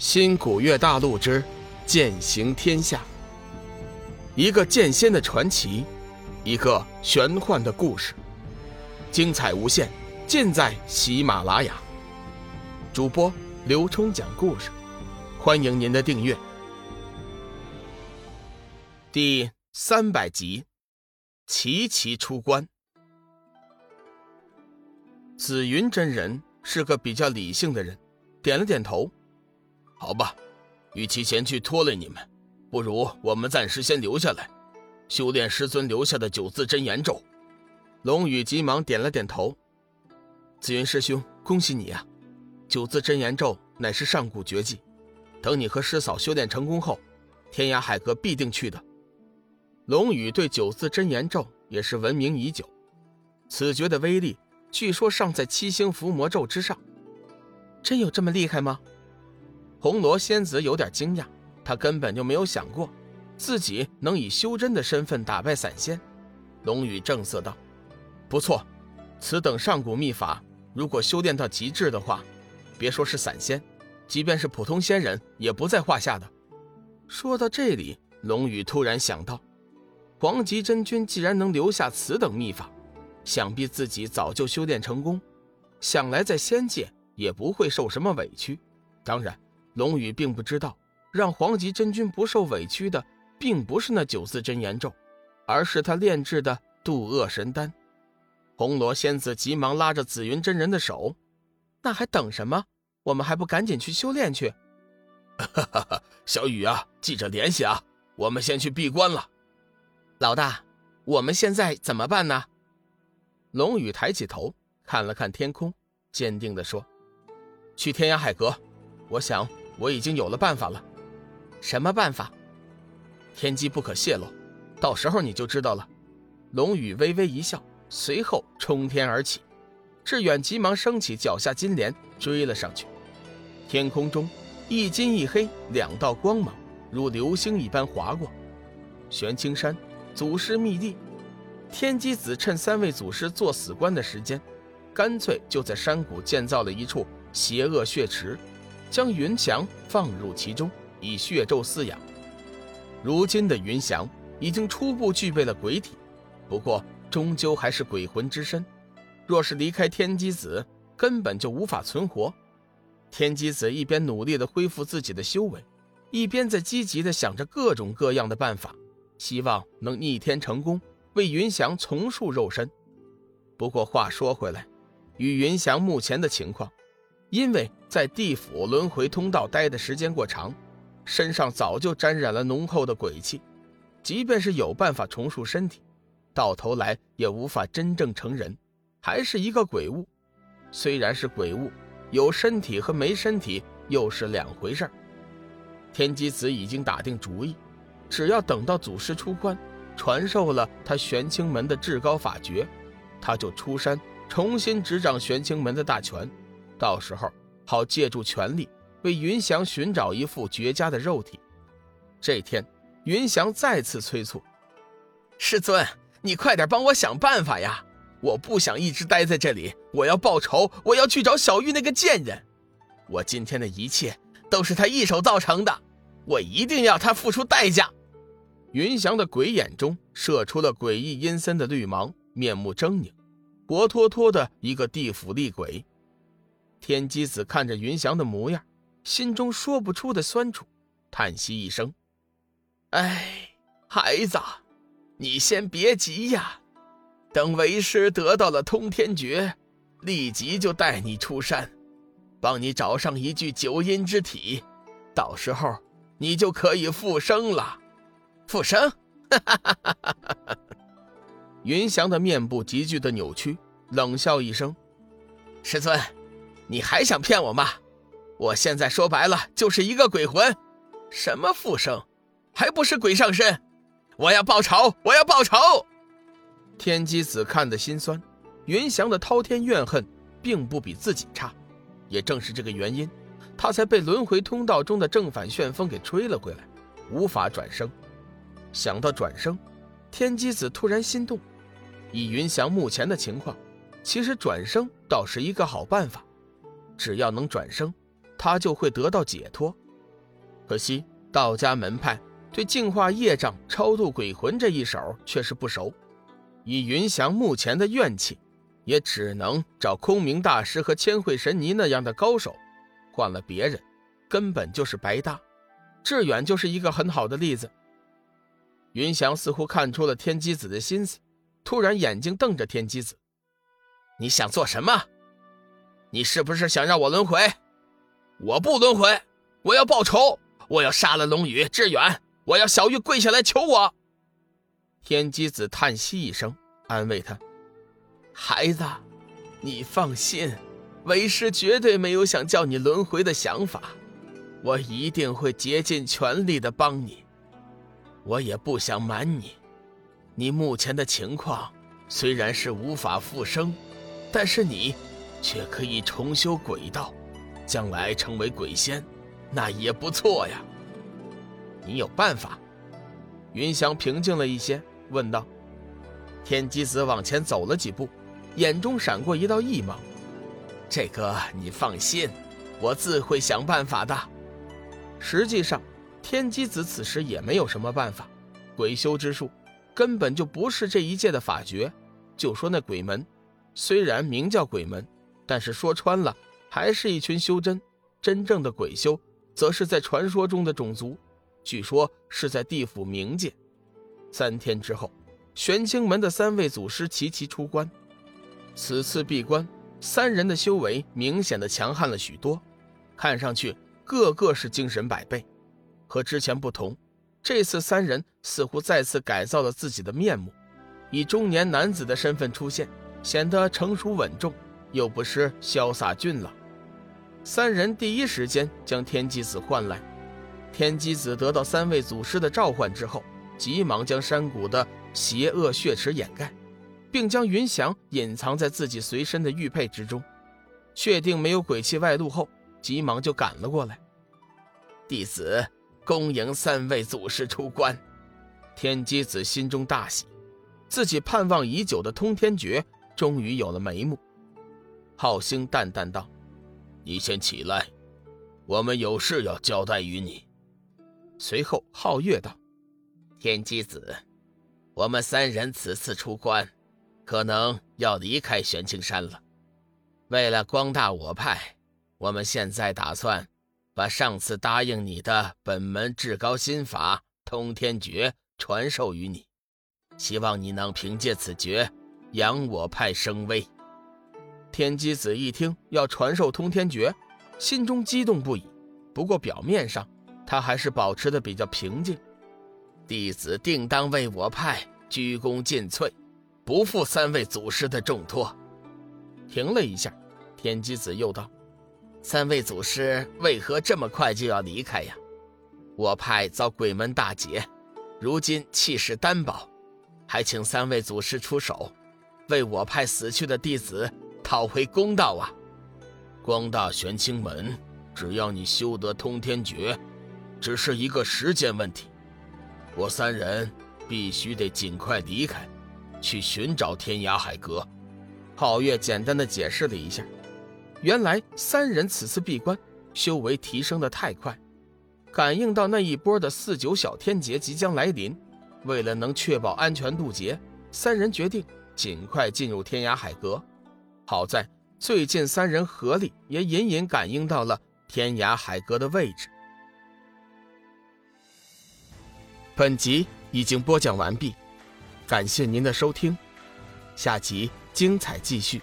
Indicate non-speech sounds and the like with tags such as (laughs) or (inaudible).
新古月大陆之剑行天下，一个剑仙的传奇，一个玄幻的故事，精彩无限，尽在喜马拉雅。主播刘冲讲故事，欢迎您的订阅。第三百集，齐齐出关。紫云真人是个比较理性的人，点了点头。好吧，与其前去拖累你们，不如我们暂时先留下来，修炼师尊留下的九字真言咒。龙宇急忙点了点头。紫云师兄，恭喜你啊！九字真言咒乃是上古绝技，等你和师嫂修炼成功后，天涯海阁必定去的。龙宇对九字真言咒也是闻名已久，此诀的威力据说尚在七星伏魔咒之上。真有这么厉害吗？红罗仙子有点惊讶，她根本就没有想过自己能以修真的身份打败散仙。龙宇正色道：“不错，此等上古秘法，如果修炼到极致的话，别说是散仙，即便是普通仙人也不在话下的。”说到这里，龙宇突然想到，黄极真君既然能留下此等秘法，想必自己早就修炼成功，想来在仙界也不会受什么委屈。当然。龙宇并不知道，让黄极真君不受委屈的，并不是那九字真言咒，而是他炼制的渡厄神丹。红罗仙子急忙拉着紫云真人的手：“那还等什么？我们还不赶紧去修炼去！” (laughs) 哈哈哈！小雨啊，记着联系啊！我们先去闭关了。老大，我们现在怎么办呢？龙宇抬起头看了看天空，坚定地说：“去天涯海阁，我想。”我已经有了办法了，什么办法？天机不可泄露，到时候你就知道了。龙宇微微一笑，随后冲天而起。志远急忙升起脚下金莲，追了上去。天空中一金一黑两道光芒，如流星一般划过。玄青山祖师密地，天机子趁三位祖师做死关的时间，干脆就在山谷建造了一处邪恶血池。将云翔放入其中，以血咒饲养。如今的云翔已经初步具备了鬼体，不过终究还是鬼魂之身。若是离开天机子，根本就无法存活。天机子一边努力地恢复自己的修为，一边在积极地想着各种各样的办法，希望能逆天成功，为云翔重塑肉身。不过话说回来，与云翔目前的情况。因为在地府轮回通道待的时间过长，身上早就沾染了浓厚的鬼气，即便是有办法重塑身体，到头来也无法真正成人，还是一个鬼物。虽然是鬼物，有身体和没身体又是两回事天机子已经打定主意，只要等到祖师出关，传授了他玄清门的至高法诀，他就出山重新执掌玄清门的大权。到时候，好借助权力为云翔寻找一副绝佳的肉体。这天，云翔再次催促：“师尊，你快点帮我想办法呀！我不想一直待在这里，我要报仇，我要去找小玉那个贱人。我今天的一切都是他一手造成的，我一定要他付出代价。”云翔的鬼眼中射出了诡异阴森的绿芒，面目狰狞，活脱脱的一个地府厉鬼。天机子看着云翔的模样，心中说不出的酸楚，叹息一声：“哎，孩子，你先别急呀，等为师得到了通天诀，立即就带你出山，帮你找上一具九阴之体，到时候你就可以复生了。复生！”哈哈哈哈哈哈云翔的面部急剧的扭曲，冷笑一声：“师尊。”你还想骗我吗？我现在说白了就是一个鬼魂，什么复生，还不是鬼上身？我要报仇！我要报仇！天机子看得心酸，云翔的滔天怨恨并不比自己差，也正是这个原因，他才被轮回通道中的正反旋风给吹了回来，无法转生。想到转生，天机子突然心动。以云翔目前的情况，其实转生倒是一个好办法。只要能转生，他就会得到解脱，可惜道家门派对净化业障、超度鬼魂这一手却是不熟。以云翔目前的怨气，也只能找空明大师和千惠神尼那样的高手。换了别人，根本就是白搭。志远就是一个很好的例子。云翔似乎看出了天机子的心思，突然眼睛瞪着天机子：“你想做什么？你是不是想让我轮回？我不轮回，我要报仇，我要杀了龙宇、志远，我要小玉跪下来求我。”天机子叹息一声，安慰他：“孩子，你放心，为师绝对没有想叫你轮回的想法，我一定会竭尽全力的帮你。”我也不想瞒你，你目前的情况虽然是无法复生，但是你却可以重修鬼道，将来成为鬼仙，那也不错呀。你有办法？云翔平静了一些，问道。天机子往前走了几步，眼中闪过一道异芒。这个你放心，我自会想办法的。实际上。天机子此时也没有什么办法，鬼修之术根本就不是这一界的法诀。就说那鬼门，虽然名叫鬼门，但是说穿了还是一群修真。真正的鬼修，则是在传说中的种族，据说是在地府冥界。三天之后，玄清门的三位祖师齐齐出关。此次闭关，三人的修为明显的强悍了许多，看上去个个是精神百倍。和之前不同，这次三人似乎再次改造了自己的面目，以中年男子的身份出现，显得成熟稳重，又不失潇洒俊朗。三人第一时间将天机子唤来，天机子得到三位祖师的召唤之后，急忙将山谷的邪恶血池掩盖，并将云翔隐藏在自己随身的玉佩之中。确定没有鬼气外露后，急忙就赶了过来，弟子。恭迎三位祖师出关，天机子心中大喜，自己盼望已久的通天诀终于有了眉目。浩星淡淡道：“你先起来，我们有事要交代于你。”随后，皓月道：“天机子，我们三人此次出关，可能要离开玄青山了。为了光大我派，我们现在打算……”把上次答应你的本门至高心法通天诀传授于你，希望你能凭借此诀扬我派声威。天机子一听要传授通天诀，心中激动不已。不过表面上他还是保持的比较平静。弟子定当为我派鞠躬尽瘁，不负三位祖师的重托。停了一下，天机子又道。三位祖师为何这么快就要离开呀？我派遭鬼门大劫，如今气势单薄，还请三位祖师出手，为我派死去的弟子讨回公道啊！光大玄清门，只要你修得通天诀，只是一个时间问题。我三人必须得尽快离开，去寻找天涯海阁。皓月简单的解释了一下。原来三人此次闭关，修为提升的太快，感应到那一波的四九小天劫即将来临，为了能确保安全渡劫，三人决定尽快进入天涯海阁。好在最近三人合力也隐隐感应到了天涯海阁的位置。本集已经播讲完毕，感谢您的收听，下集精彩继续。